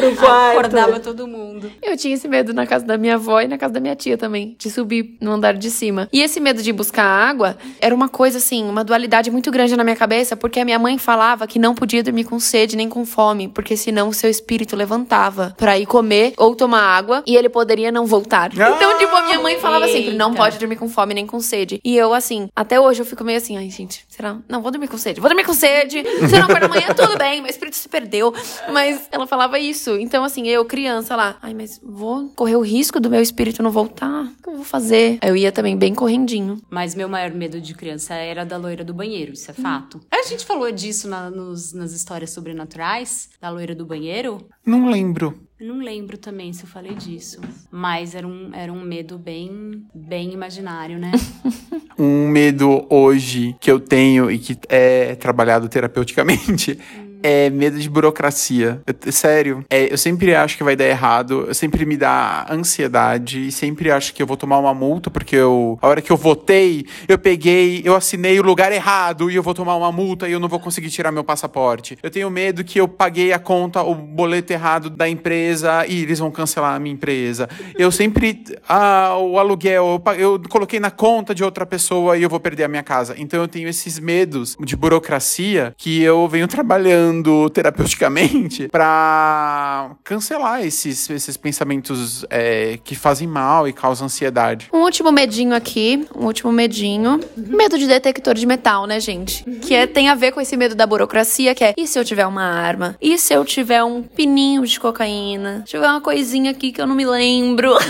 Speaker 3: pro quarto.
Speaker 1: Acordava todo mundo.
Speaker 4: Eu tinha esse medo na casa da minha avó e na casa da minha tia também, de subir no andar de cima. E esse medo de buscar água era uma coisa assim, uma dualidade muito grande na minha cabeça, porque a minha mãe falava que não podia dormir com sede nem com fome, porque senão o seu espírito levantava pra ir comer ou tomar água e ele poderia não voltar. Então, tipo, a minha mãe falava sempre: não
Speaker 1: Eita.
Speaker 4: pode dormir com fome nem com sede. E eu, assim, até hoje eu fico meio assim, ai, gente, será? Não, vou dormir com sede, vou dormir com sede. Se não for amanhã, tudo bem, meu espírito se perdeu. Mas ela falava isso. Então, assim, eu, criança lá, ai, mas vou correr o risco do meu espírito não voltar? O que eu vou fazer? Aí eu ia também bem correndinho.
Speaker 1: Mas meu maior medo de criança era da loira do banheiro, isso é fato. A gente falou disso na- nos- nas histórias sobrenaturais, da loira do banheiro.
Speaker 2: Não lembro.
Speaker 1: Eu não lembro também se eu falei disso. Mas era um, era um medo bem, bem imaginário, né?
Speaker 2: Um medo hoje que eu tenho e que é trabalhado terapeuticamente é medo de burocracia. Eu- sério, é, eu sempre acho que vai dar errado, eu sempre me dá ansiedade e sempre acho que eu vou tomar uma multa porque eu, a hora que eu votei, eu peguei, eu assinei o lugar errado e eu vou tomar uma multa e eu não vou conseguir tirar meu passaporte. Eu tenho medo que eu paguei a conta, o boleto errado da empresa e eles vão cancelar a minha empresa. Eu sempre, ah, o aluguel, eu, eu coloquei na conta de outra pessoa e eu vou perder a minha casa. Então eu tenho esses medos de burocracia que eu venho trabalhando usando terapeuticamente para cancelar esses, esses pensamentos é, que fazem mal e causam ansiedade.
Speaker 4: Um último medinho aqui, um último medinho. Medo de detector de metal, né, gente? Que é, tem a ver com esse medo da burocracia, que é, e se eu tiver uma arma? E se eu tiver um pininho de cocaína? Se tiver uma coisinha aqui que eu não me lembro.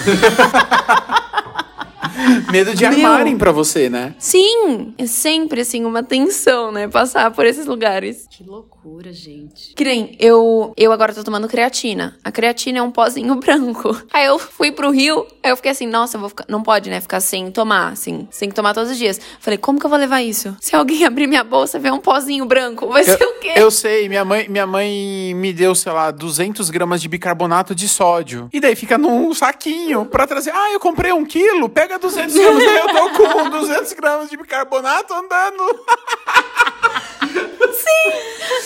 Speaker 2: Medo de armarem pra você, né?
Speaker 4: Sim, é sempre assim uma tensão, né? Passar por esses lugares.
Speaker 1: Que loucura, gente.
Speaker 4: Que nem eu, eu agora tô tomando creatina. A creatina é um pozinho branco. Aí eu fui pro Rio, aí eu fiquei assim, nossa, eu vou ficar, não pode, né, ficar sem tomar, assim, sem que tomar todos os dias. Falei, como que eu vou levar isso? Se alguém abrir minha bolsa e ver um pozinho branco, vai ser o quê?
Speaker 2: Eu sei, minha mãe, minha mãe me deu, sei lá, 200 gramas de bicarbonato de sódio. E daí fica num saquinho pra trazer. Ah, eu comprei um quilo, pega 200 gramas. Aí eu tô com 200 gramas de bicarbonato andando.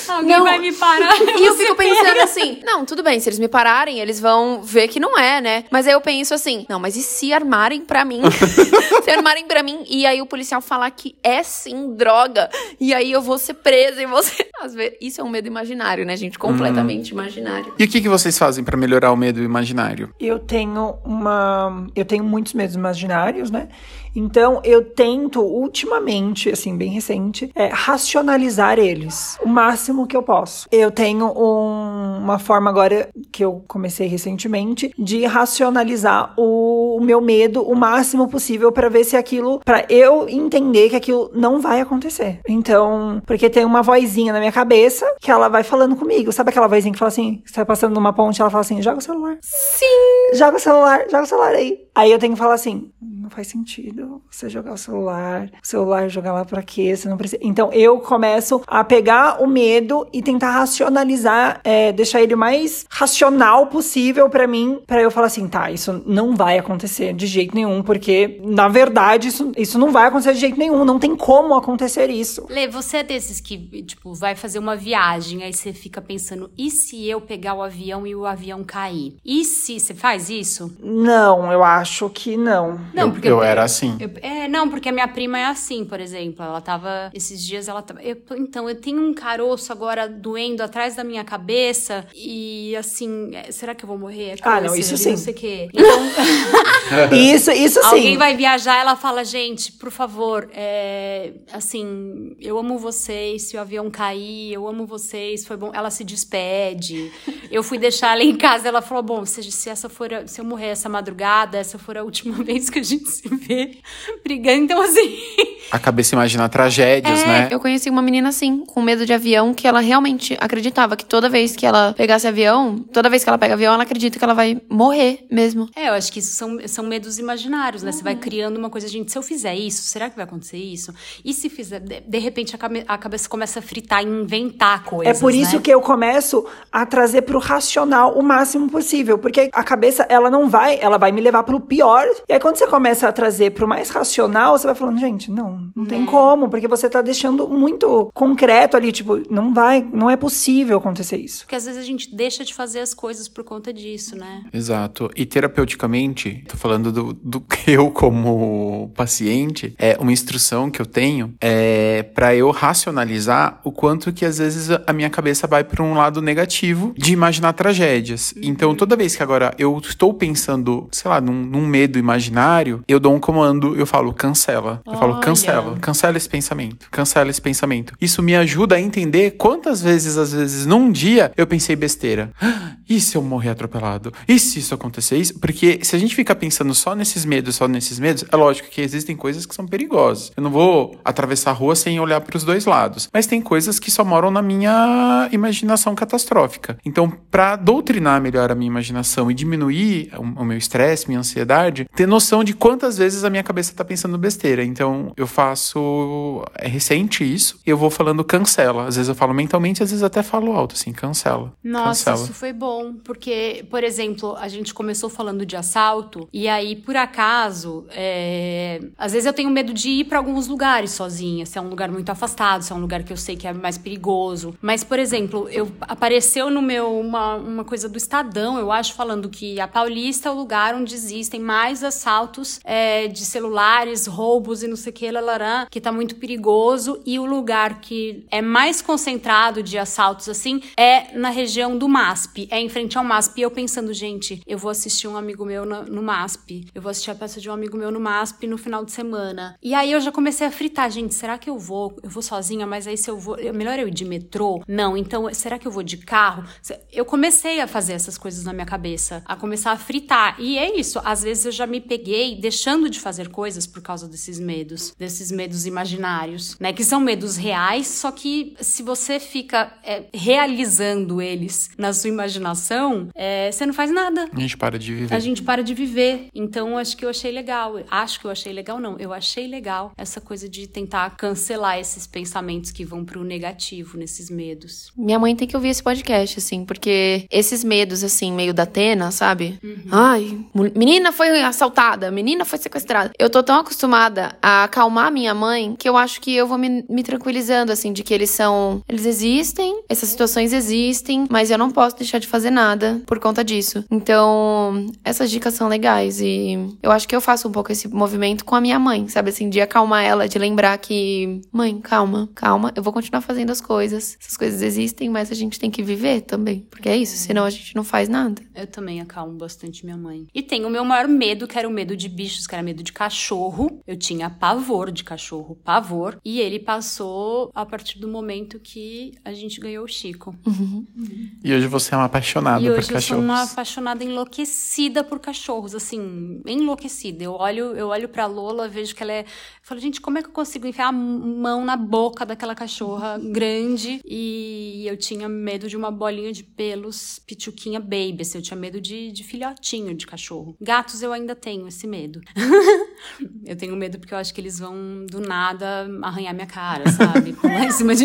Speaker 1: Alguém
Speaker 4: Não.
Speaker 1: vai me parar.
Speaker 4: E eu fico pensando assim, não, tudo bem, se eles me pararem, eles vão ver que não é, né? Mas aí eu penso assim, não, mas e se armarem pra mim? se armarem pra mim e aí o policial falar que é sim droga, e aí eu vou ser presa e você. Às vezes, isso é um medo imaginário, né, gente? Completamente imaginário.
Speaker 2: E o que, que vocês fazem pra melhorar o medo imaginário?
Speaker 3: Eu tenho uma. Eu tenho muitos medos imaginários, né? Então eu tento, ultimamente, assim, bem recente, é, racionalizar eles o máximo que eu posso. Eu tenho um- uma forma agora que eu comecei recentemente de racionalizar o, o meu medo o máximo possível para ver se aquilo. para eu entender que aquilo não vai acontecer. Então, porque tem uma vozinha na minha cabeça que ela vai falando comigo. Sabe aquela vozinha que fala assim, você tá passando numa ponte, ela fala assim: joga o celular.
Speaker 4: Sim!
Speaker 3: Joga o celular, joga o celular aí. Aí eu tenho que falar assim: não faz sentido você jogar o celular. O celular jogar lá pra quê? Você não precisa. Então eu começo a pegar o medo e tentar racionalizar, é, deixar ele o mais racional possível pra mim, pra eu falar assim: tá, isso não vai acontecer de jeito nenhum, porque na verdade isso, isso não vai acontecer de jeito nenhum. Não tem como acontecer isso.
Speaker 1: Lê, você é desses que, tipo, vai fazer uma viagem, aí você fica pensando, e se eu pegar o avião e o avião cair? E se você faz isso?
Speaker 3: Não, eu acho que não.
Speaker 1: Não, porque
Speaker 2: eu era assim.
Speaker 1: Eu- é, não, porque a minha prima é assim, por exemplo. Ela tava. Esses dias ela tava. eu então, eu tenho um caroço agora doendo atrás da minha cabeça. E assim, é, será que eu vou morrer? É
Speaker 3: Ah, não, isso sim.
Speaker 1: Não sei o quê. Então,
Speaker 3: Isso, isso sim.
Speaker 1: alguém vai viajar, ela fala, gente, por favor, é, assim, eu amo vocês, se o avião cair, eu amo vocês, foi bom. Ela se despede. Eu fui deixar ela em casa, ela falou, bom, se, se essa for, a- se eu morrer essa madrugada, essa for a última vez que a gente se vê brigando, então assim...
Speaker 2: A cabeça imagina tragédias,
Speaker 4: É,
Speaker 2: né?
Speaker 4: eu conheci uma menina assim, com medo de avião, que ela realmente acreditava que toda vez que ela pegasse avião, toda vez que ela pega avião, ela acredita que ela vai morrer mesmo.
Speaker 1: É, eu acho que isso são, são medos imaginários, né? Você vai criando uma coisa, gente, se eu fizer isso, será que vai acontecer isso? E se fizer, de, de repente a, cabe- a cabeça começa a fritar e inventar
Speaker 3: É
Speaker 1: coisas,
Speaker 3: por isso
Speaker 1: né?
Speaker 3: que eu começo a trazer pro racional o máximo possível, porque a cabeça ela não vai, ela vai me levar pro pior. E aí quando você começa a trazer pro mais racional, você vai falando, gente, não, não
Speaker 1: Né.
Speaker 3: tem como, porque você tá deixando muito concreto ali, tipo, não vai, não é possível acontecer isso.
Speaker 1: Porque às vezes a gente deixa de fazer as coisas por conta disso, né?
Speaker 2: Exato. E terapeuticamente, tô falando do, do que eu como paciente, é uma instrução que eu tenho é para eu racionalizar o quanto que às vezes a minha cabeça vai para um lado negativo de imaginar tragédias. Então, toda vez que agora eu estou pensando, sei lá, num, num medo imaginário, eu dou um comando, eu falo cancela. Eu falo
Speaker 1: Olha.
Speaker 2: Cancela, cancela esse pensamento, cancela esse pensamento. Isso me ajuda a entender quantas vezes, às vezes, num dia eu pensei besteira. "Ah, E se eu morrer atropelado? E se isso acontecer? Isso? Porque se a gente fica pensando só nesses medos, só nesses medos, é lógico que existem coisas que são perigosas. Eu não vou atravessar a rua sem olhar para os dois lados. Mas tem coisas que só moram na minha imaginação catastrófica. Então, para doutrinar melhor a minha imaginação e diminuir o, meu estresse, minha ansiedade, ter noção de quantas vezes a minha cabeça tá pensando besteira. Então, eu faço. É recente isso. E eu vou falando cancela. Às vezes eu falo mentalmente, às vezes até falo alto, assim, cancela.
Speaker 1: Nossa,
Speaker 2: cancela.
Speaker 1: isso foi bom, porque, por exemplo, a gente começou falando de assalto, e aí, por acaso, é, às vezes eu tenho medo de ir pra alguns lugares sozinha, se é um lugar muito afastado, se é um lugar que eu sei que é mais perigoso. Mas, por exemplo, eu apareceu no meu uma, uma coisa do Estadão, eu acho, falando que a Paulista é o lugar onde existem mais assaltos é, de celulares, roubos e não sei o que, lá, que tá muito perigoso e o lugar que é mais concentrado de assaltos assim é na região do MASP, é em frente ao MASP. E eu pensando, gente, eu vou assistir um amigo meu no, no MASP, eu vou assistir a peça de um amigo meu no MASP no final de semana. E aí eu já comecei a fritar, gente, será que eu vou? Eu vou sozinha, mas aí se eu vou, melhor eu ir de metrô? Não, então será que eu vou de carro? Eu comecei a fazer essas coisas na minha cabeça, a começar a fritar. E é isso, às vezes eu já me peguei deixando de fazer coisas por causa desses medos, desses medos imaginários, né? Que são medos reais, só que se você fica é, realizando eles na sua imaginação, é, você não faz nada.
Speaker 2: A gente para de viver.
Speaker 1: A gente para de viver. Então, acho que eu achei legal. Acho que eu achei legal, não. Eu achei legal essa coisa de tentar cancelar esses pensamentos que vão pro negativo, nesses medos.
Speaker 4: Minha mãe tem que ouvir esse podcast, assim, porque esses medos, assim, meio da Atena, sabe? Uhum. Ai, menina foi assaltada, menina foi sequestrada. Eu tô tão acostumada a acalmar minha mãe que eu acho que eu vou me, me tranquilizando, assim, de que eles são. Eles existem, essas situações existem, mas eu não posso deixar de fazer nada por conta disso. Então, essas dicas são legais e eu acho que eu faço um pouco esse movimento com a minha mãe, sabe? Assim, de acalmar ela, de lembrar que, mãe, calma, calma, eu vou continuar fazendo as coisas. Essas coisas existem, mas a gente tem que viver também. Porque é isso, senão a gente não faz nada.
Speaker 1: Eu também acalmo bastante minha mãe. E tem o meu maior medo, que era o medo de bichos, que era medo de cachorro. Eu tinha pavor de cachorro, pavor. E ele passou a partir do momento que a gente ganhou o Chico.
Speaker 2: Uhum. Uhum. E hoje você é uma apaixonada
Speaker 1: e
Speaker 2: por cachorros.
Speaker 1: Hoje eu sou uma apaixonada enlouquecida por cachorros, assim, enlouquecida. Eu olho, eu olho pra Lola, vejo que ela é... Eu falo, gente, como é que eu consigo enfiar a mão na boca daquela cachorra grande? E eu tinha medo de uma bolinha de pelos, pituquinha baby, assim, eu tinha medo de, de filhotinho de cachorro. Gatos eu ainda tenho esse medo. eu tenho medo porque eu acho que eles vão, do nada, arranhar minha cara, sabe? Pular em cima de...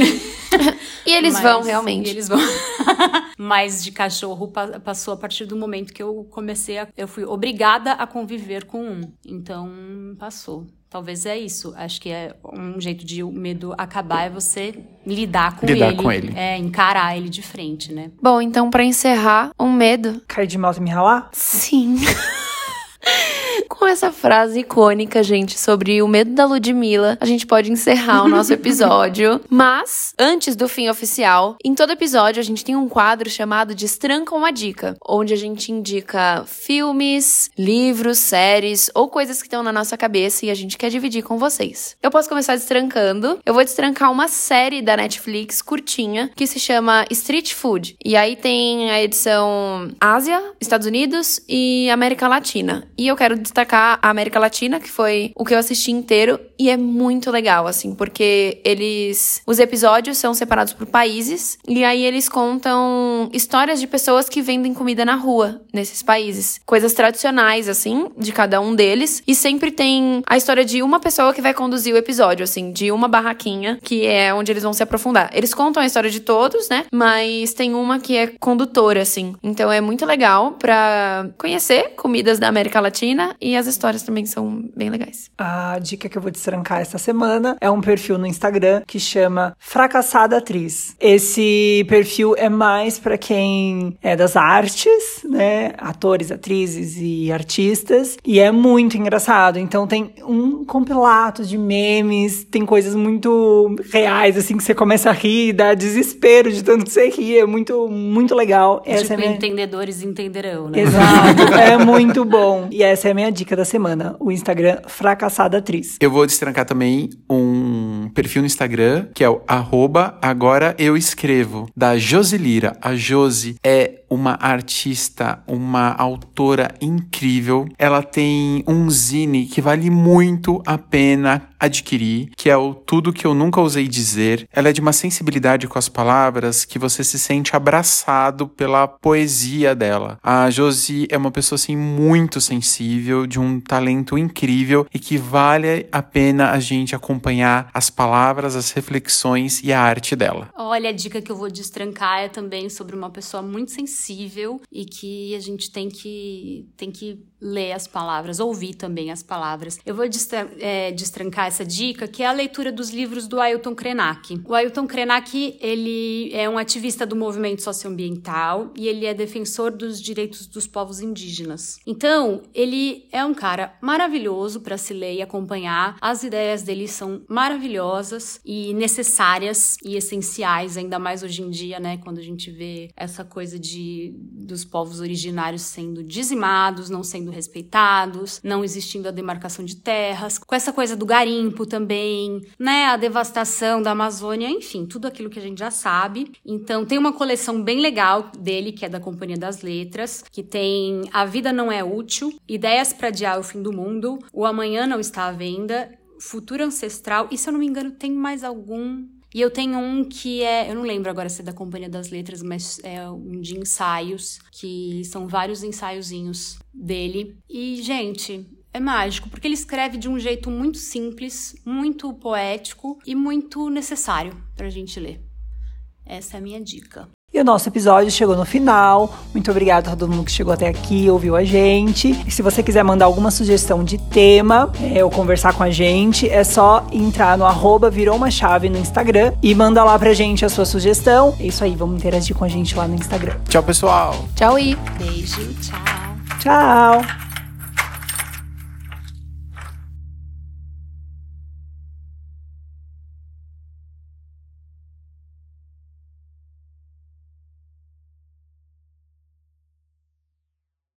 Speaker 4: e eles Mas, vão, realmente.
Speaker 1: E eles vão. Mas de cachorro passou a partir do momento que eu comecei a. Eu fui obrigada a conviver com um. Então, passou. Talvez é isso. Acho que é um jeito de o medo acabar é você lidar com
Speaker 2: lidar
Speaker 1: ele.
Speaker 2: com ele.
Speaker 1: É, encarar ele de frente, né?
Speaker 4: Bom, então para encerrar, um medo.
Speaker 3: Cair de moto e me ralar?
Speaker 4: Sim. Essa frase icônica, gente, sobre o medo da Ludmilla, a gente pode encerrar o nosso episódio. Mas, antes do fim oficial, em todo episódio a gente tem um quadro chamado Destranca uma Dica, onde a gente indica filmes, livros, séries ou coisas que estão na nossa cabeça e a gente quer dividir com vocês. Eu posso começar destrancando. Eu vou destrancar uma série da Netflix curtinha que se chama Street Food. E aí tem a edição Ásia, Estados Unidos e América Latina. E eu quero destacar destacar a América Latina, que foi o que eu assisti inteiro, e é muito legal, assim, porque eles. Os episódios são separados por países, e aí eles contam histórias de pessoas que vendem comida na rua nesses países. Coisas tradicionais, assim, de cada um deles, e sempre tem a história de uma pessoa que vai conduzir o episódio, assim, de uma barraquinha, que é onde eles vão se aprofundar. Eles contam a história de todos, né? Mas tem uma que é condutora, assim. Então é muito legal para conhecer comidas da América Latina e as histórias também são bem legais.
Speaker 3: A dica que eu vou destrancar esta semana é um perfil no Instagram que chama Fracassada Atriz. Esse perfil é mais para quem é das artes, né? Atores, atrizes e artistas. E é muito engraçado. Então tem um compilado de memes, tem coisas muito reais, assim, que você começa a rir, dá desespero de tanto que você ri. É muito, muito legal.
Speaker 1: Essa tipo, é minha... entendedores entenderão, né?
Speaker 3: Exato. é muito bom. E essa é a minha dica da semana, o Instagram Fracassada Atriz.
Speaker 2: Eu vou destrancar também um perfil no Instagram, que é o arroba agora eu escrevo, da Josilira. A Josi é uma artista, uma autora incrível. Ela tem um zine que vale muito a pena adquirir, que é o Tudo que eu nunca usei dizer. Ela é de uma sensibilidade com as palavras que você se sente abraçado pela poesia dela. A Josi é uma pessoa assim muito sensível, de um talento incrível e que vale a pena a gente acompanhar as palavras, as reflexões e a arte dela.
Speaker 1: Olha, a dica que eu vou destrancar é também sobre uma pessoa muito sensível e que a gente tem que tem que ler as palavras, ouvir também as palavras. Eu vou destrancar essa dica, que é a leitura dos livros do Ailton Krenak. O Ailton Krenak, ele é um ativista do movimento socioambiental e ele é defensor dos direitos dos povos indígenas. Então, ele é um cara maravilhoso para se ler e acompanhar. As ideias dele são maravilhosas e necessárias e essenciais, ainda mais hoje em dia, né, quando a gente vê essa coisa de dos povos originários sendo dizimados, não sendo respeitados, não existindo a demarcação de terras, com essa coisa do garimpo também, né, a devastação da Amazônia, enfim, tudo aquilo que a gente já sabe. Então, tem uma coleção bem legal dele, que é da Companhia das Letras, que tem A Vida Não É Útil, Ideias para Adiar o Fim do Mundo, O Amanhã Não Está à Venda, Futuro Ancestral, e se eu não me engano, tem mais algum e eu tenho um que é, eu não lembro agora se é da Companhia das Letras, mas é um de ensaios, que são vários ensaiozinhos dele. E, gente, é mágico, porque ele escreve de um jeito muito simples, muito poético e muito necessário pra gente ler. Essa é a minha dica.
Speaker 3: E o nosso episódio chegou no final. Muito obrigada a todo mundo que chegou até aqui, ouviu a gente. E se você quiser mandar alguma sugestão de tema é, ou conversar com a gente, é só entrar no arroba virou uma chave no Instagram e manda lá pra gente a sua sugestão. É isso aí, vamos interagir com a gente lá no Instagram.
Speaker 2: Tchau, pessoal.
Speaker 4: Tchau, I.
Speaker 1: Beijo, tchau.
Speaker 3: Tchau!